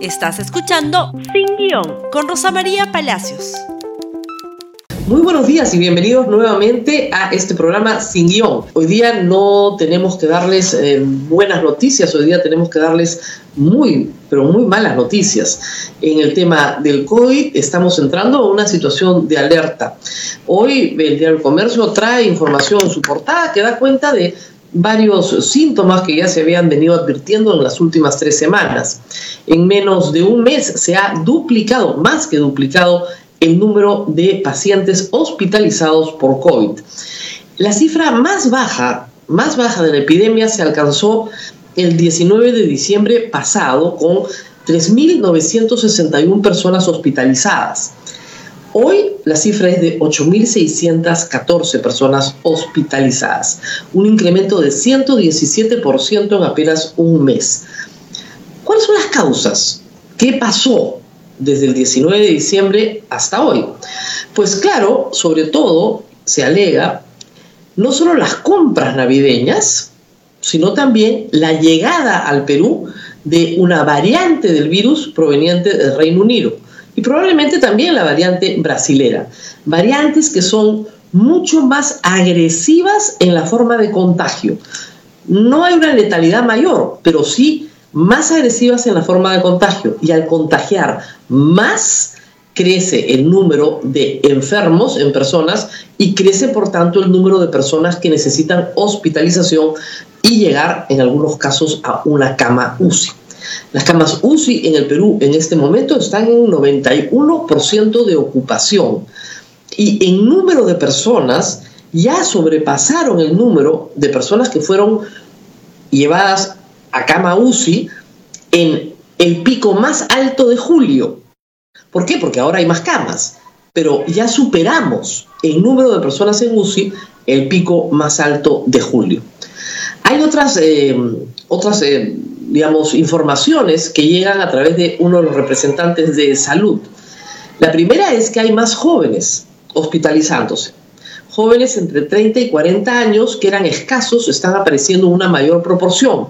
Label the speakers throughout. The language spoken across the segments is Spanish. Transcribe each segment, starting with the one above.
Speaker 1: Estás escuchando Sin Guión con Rosa María Palacios.
Speaker 2: Muy buenos días y bienvenidos nuevamente a este programa Sin Guión. Hoy día no tenemos que darles eh, buenas noticias, hoy día tenemos que darles muy, pero muy malas noticias. En el tema del COVID estamos entrando a una situación de alerta. Hoy el Diario Comercio trae información en su portada que da cuenta de varios síntomas que ya se habían venido advirtiendo en las últimas tres semanas. En menos de un mes se ha duplicado, más que duplicado, el número de pacientes hospitalizados por COVID. La cifra más baja, más baja de la epidemia se alcanzó el 19 de diciembre pasado con 3.961 personas hospitalizadas. Hoy la cifra es de 8.614 personas hospitalizadas, un incremento de 117% en apenas un mes. ¿Cuáles son las causas? ¿Qué pasó desde el 19 de diciembre hasta hoy? Pues claro, sobre todo se alega no solo las compras navideñas, sino también la llegada al Perú de una variante del virus proveniente del Reino Unido y probablemente también la variante brasilera. Variantes que son mucho más agresivas en la forma de contagio. No hay una letalidad mayor, pero sí más agresivas en la forma de contagio. Y al contagiar más, crece el número de enfermos en personas y crece por tanto el número de personas que necesitan hospitalización y llegar en algunos casos a una cama UCI. Las camas UCI en el Perú en este momento están en un 91% de ocupación y en número de personas ya sobrepasaron el número de personas que fueron llevadas a cama UCI en el pico más alto de julio. ¿Por qué? Porque ahora hay más camas, pero ya superamos el número de personas en UCI el pico más alto de julio. Hay otras, eh, otras eh, digamos, informaciones que llegan a través de uno de los representantes de salud. La primera es que hay más jóvenes hospitalizándose. Jóvenes entre 30 y 40 años que eran escasos están apareciendo en una mayor proporción.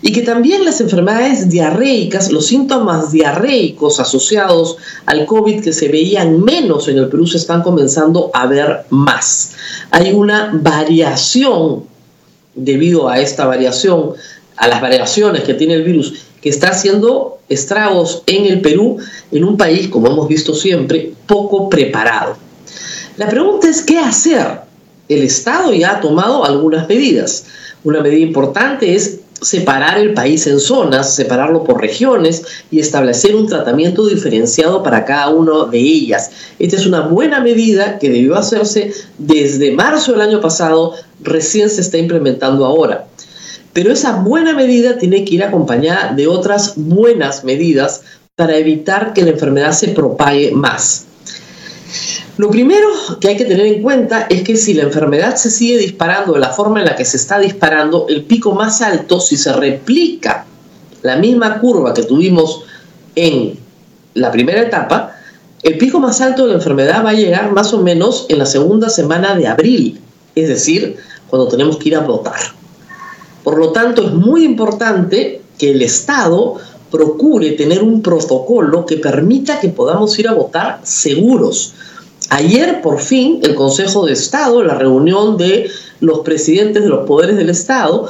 Speaker 2: Y que también las enfermedades diarreicas, los síntomas diarreicos asociados al COVID que se veían menos en el Perú se están comenzando a ver más. Hay una variación debido a esta variación a las variaciones que tiene el virus, que está haciendo estragos en el Perú, en un país, como hemos visto siempre, poco preparado. La pregunta es, ¿qué hacer? El Estado ya ha tomado algunas medidas. Una medida importante es separar el país en zonas, separarlo por regiones y establecer un tratamiento diferenciado para cada una de ellas. Esta es una buena medida que debió hacerse desde marzo del año pasado, recién se está implementando ahora. Pero esa buena medida tiene que ir acompañada de otras buenas medidas para evitar que la enfermedad se propague más. Lo primero que hay que tener en cuenta es que si la enfermedad se sigue disparando de la forma en la que se está disparando, el pico más alto, si se replica la misma curva que tuvimos en la primera etapa, el pico más alto de la enfermedad va a llegar más o menos en la segunda semana de abril, es decir, cuando tenemos que ir a votar. Por lo tanto, es muy importante que el Estado procure tener un protocolo que permita que podamos ir a votar seguros. Ayer, por fin, el Consejo de Estado, la reunión de los presidentes de los poderes del Estado,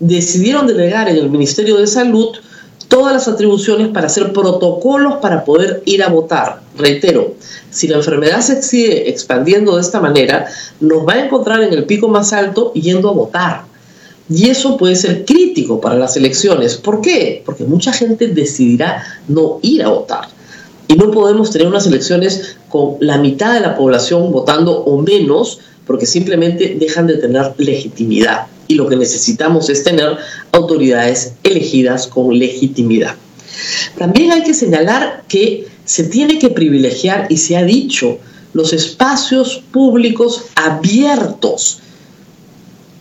Speaker 2: decidieron delegar en el Ministerio de Salud todas las atribuciones para hacer protocolos para poder ir a votar. Reitero, si la enfermedad se sigue expandiendo de esta manera, nos va a encontrar en el pico más alto yendo a votar. Y eso puede ser crítico para las elecciones. ¿Por qué? Porque mucha gente decidirá no ir a votar. Y no podemos tener unas elecciones con la mitad de la población votando o menos porque simplemente dejan de tener legitimidad. Y lo que necesitamos es tener autoridades elegidas con legitimidad. También hay que señalar que se tiene que privilegiar, y se ha dicho, los espacios públicos abiertos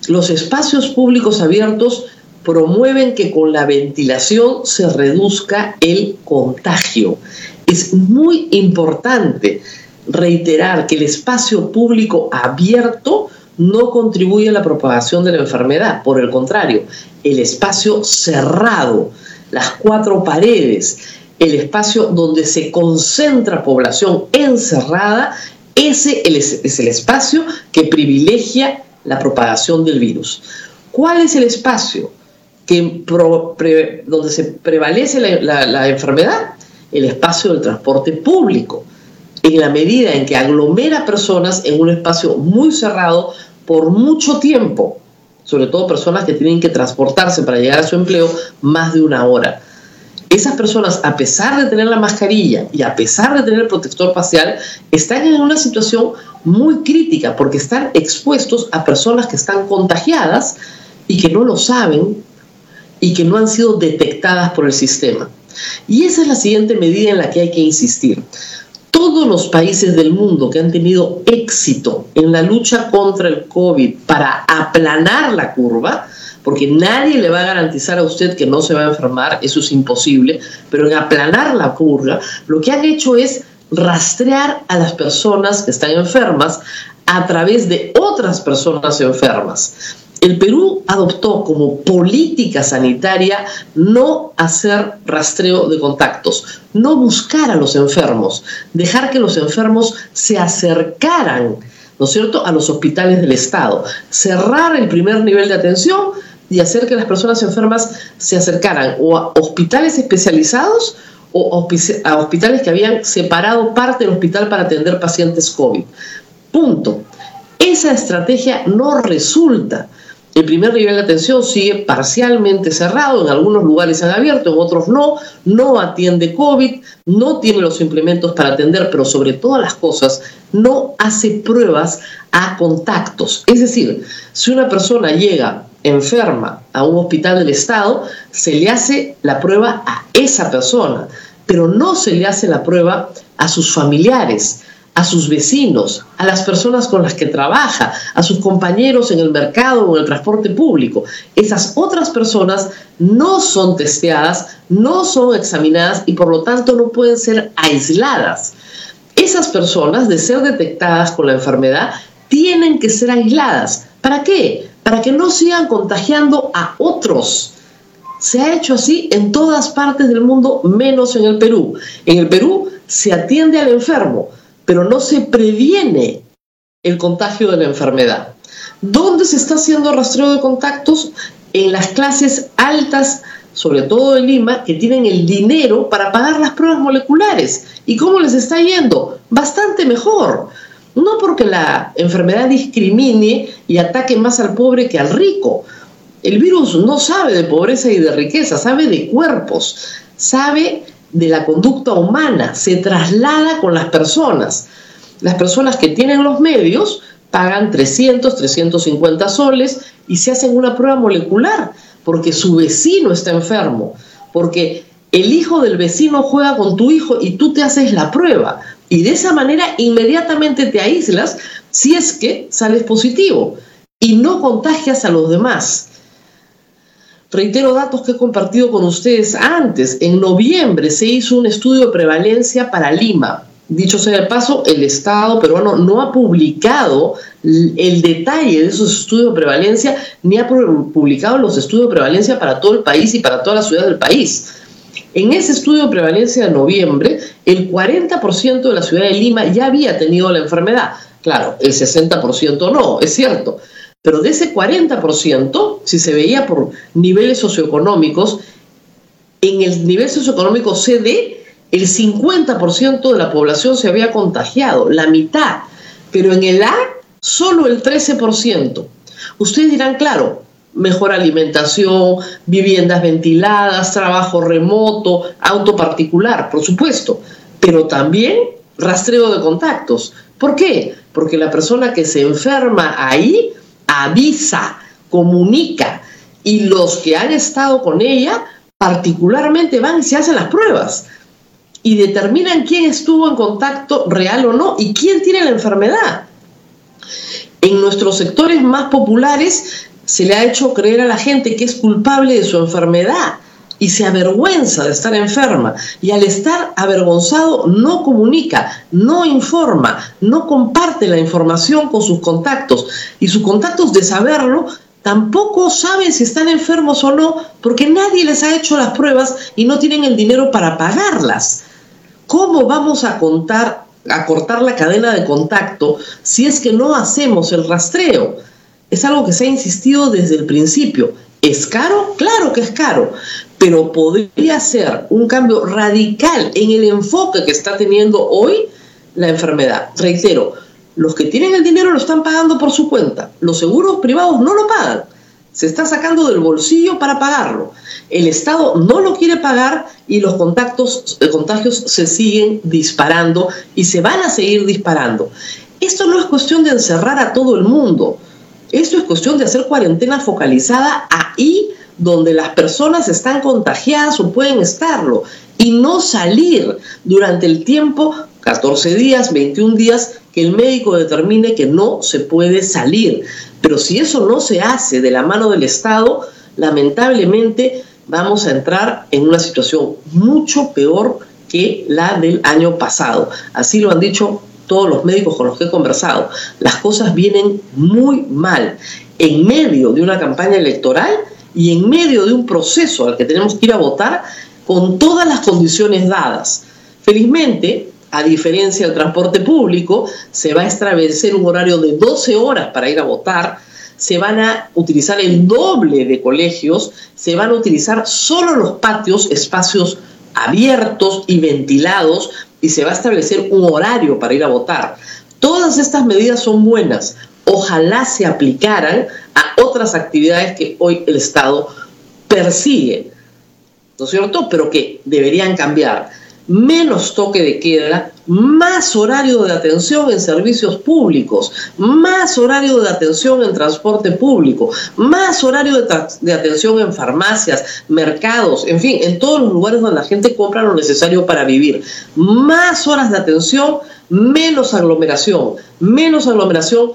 Speaker 2: los espacios públicos abiertos promueven que con la ventilación se reduzca el contagio. Es muy importante reiterar que el espacio público abierto no contribuye a la propagación de la enfermedad, por el contrario, el espacio cerrado, las cuatro paredes, el espacio donde se concentra población encerrada, ese es el espacio que privilegia la propagación del virus. ¿Cuál es el espacio que donde se prevalece la enfermedad? El espacio del transporte público en la medida en que aglomera personas en un espacio muy cerrado por mucho tiempo, sobre todo personas que tienen que transportarse para llegar a su empleo más de una hora. Esas personas, a pesar de tener la mascarilla y a pesar de tener el protector facial, están en una situación muy crítica porque están expuestos a personas que están contagiadas y que no lo saben y que no han sido detectadas por el sistema. Y esa es la siguiente medida en la que hay que insistir todos los países del mundo que han tenido éxito en la lucha contra el COVID para aplanar la curva, porque nadie le va a garantizar a usted que no se va a enfermar, eso es imposible, pero en aplanar la curva, lo que han hecho es rastrear a las personas que están enfermas a través de otras personas enfermas el Perú adoptó como política sanitaria no hacer rastreo de contactos, no buscar a los enfermos, dejar que los enfermos se acercaran, ¿no es cierto?, a los hospitales del Estado, cerrar el primer nivel de atención y hacer que las personas enfermas se acercaran o a hospitales especializados o a hospitales que habían separado parte del hospital para atender pacientes COVID. Punto. Esa estrategia no resulta. El primer nivel de atención sigue parcialmente cerrado, en algunos lugares han abierto, en otros no, no atiende COVID, no tiene los implementos para atender, pero sobre todas las cosas no hace pruebas a contactos. Es decir, si una persona llega enferma a un hospital del Estado, se le hace la prueba a esa persona, pero no se le hace la prueba a sus familiares a sus vecinos, a las personas con las que trabaja, a sus compañeros en el mercado o en el transporte público. Esas otras personas no son testeadas, no son examinadas y por lo tanto no pueden ser aisladas. Esas personas, de ser detectadas con la enfermedad, tienen que ser aisladas. ¿Para qué? Para que no sigan contagiando a otros. Se ha hecho así en todas partes del mundo, menos en el Perú. En el Perú se atiende al enfermo, pero no se previene el contagio de la enfermedad. ¿Dónde se está haciendo rastreo de contactos? En las clases altas, sobre todo en Lima, que tienen el dinero para pagar las pruebas moleculares. ¿Y cómo les está yendo? Bastante mejor. No porque la enfermedad discrimine y ataque más al pobre que al rico. El virus no sabe de pobreza y de riqueza, sabe de cuerpos, sabe de la conducta humana, se traslada con las personas. Las personas que tienen los medios pagan 300, 350 soles y se hacen una prueba molecular porque su vecino está enfermo, porque el hijo del vecino juega con tu hijo y tú te haces la prueba. Y de esa manera inmediatamente te aíslas si es que sales positivo y no contagias a los demás. Reitero datos que he compartido con ustedes antes. En noviembre se hizo un estudio de prevalencia para Lima. Dicho sea de paso, el Estado peruano no ha publicado el detalle de esos estudios de prevalencia, ni ha publicado los estudios de prevalencia para todo el país y para todas las ciudades del país. En ese estudio de prevalencia de noviembre, el 40% de la ciudad de Lima ya había tenido la enfermedad. Claro, el 60% no, es cierto. Pero de ese 40%, si se veía por niveles socioeconómicos, en el nivel socioeconómico CD, el 50% de la población se había contagiado, la mitad. Pero en el A, solo el 13%. Ustedes dirán, claro, mejor alimentación, viviendas ventiladas, trabajo remoto, auto particular, por supuesto, pero también rastreo de contactos. ¿Por qué? Porque la persona que se enferma ahí avisa, comunica y los que han estado con ella particularmente van y se hacen las pruebas y determinan quién estuvo en contacto real o no y quién tiene la enfermedad. En nuestros sectores más populares se le ha hecho creer a la gente que es culpable de su enfermedad y se avergüenza de estar enferma y al estar avergonzado no comunica, no informa, no comparte la información con sus contactos y sus contactos de saberlo tampoco saben si están enfermos o no porque nadie les ha hecho las pruebas y no tienen el dinero para pagarlas. ¿Cómo vamos a contar, a cortar la cadena de contacto si es que no hacemos el rastreo? Es algo que se ha insistido desde el principio. ¿Es caro? Claro que es caro, pero podría ser un cambio radical en el enfoque que está teniendo hoy la enfermedad. Reitero, los que tienen el dinero lo están pagando por su cuenta, los seguros privados no lo pagan, se está sacando del bolsillo para pagarlo. El Estado no lo quiere pagar y los contactos, eh, contagios se siguen disparando y se van a seguir disparando. Esto no es cuestión de encerrar a todo el mundo. Esto es cuestión de hacer cuarentena focalizada ahí donde las personas están contagiadas o pueden estarlo y no salir durante el tiempo, 14 días, 21 días, que el médico determine que no se puede salir. Pero si eso no se hace de la mano del Estado, lamentablemente vamos a entrar en una situación mucho peor que la del año pasado. Así lo han dicho todos los médicos con los que he conversado, las cosas vienen muy mal en medio de una campaña electoral y en medio de un proceso al que tenemos que ir a votar con todas las condiciones dadas. Felizmente, a diferencia del transporte público, se va a establecer un horario de 12 horas para ir a votar, se van a utilizar el doble de colegios, se van a utilizar solo los patios, espacios abiertos y ventilados y se va a establecer un horario para ir a votar. Todas estas medidas son buenas. Ojalá se aplicaran a otras actividades que hoy el Estado persigue, ¿no es cierto? Pero que deberían cambiar menos toque de queda, más horario de atención en servicios públicos, más horario de atención en transporte público, más horario de, atención en farmacias, mercados, en fin, en todos los lugares donde la gente compra lo necesario para vivir. Más horas de atención, menos aglomeración, menos aglomeración,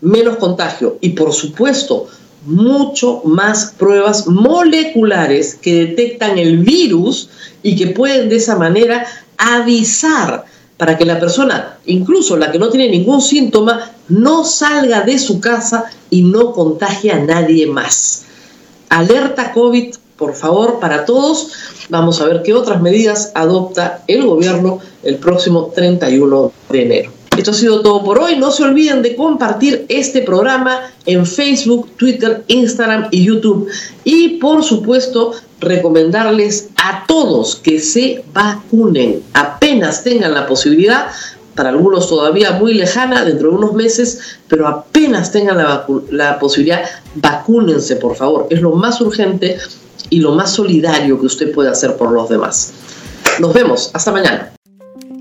Speaker 2: menos contagio. Y por supuesto, mucho más pruebas moleculares que detectan el virus y que pueden de esa manera avisar para que la persona, incluso la que no tiene ningún síntoma, no salga de su casa y no contagie a nadie más. Alerta COVID, por favor, para todos. Vamos a ver qué otras medidas adopta el gobierno el próximo 31 de enero. Esto ha sido todo por hoy. No se olviden de compartir este programa en Facebook, Twitter, Instagram y YouTube. Y por supuesto, recomendarles a todos que se vacunen apenas tengan la posibilidad. Para algunos todavía muy lejana, dentro de unos meses, pero apenas tengan la, posibilidad, vacúnense, por favor. Es lo más urgente y lo más solidario que usted puede hacer por los demás. Nos vemos. Hasta mañana.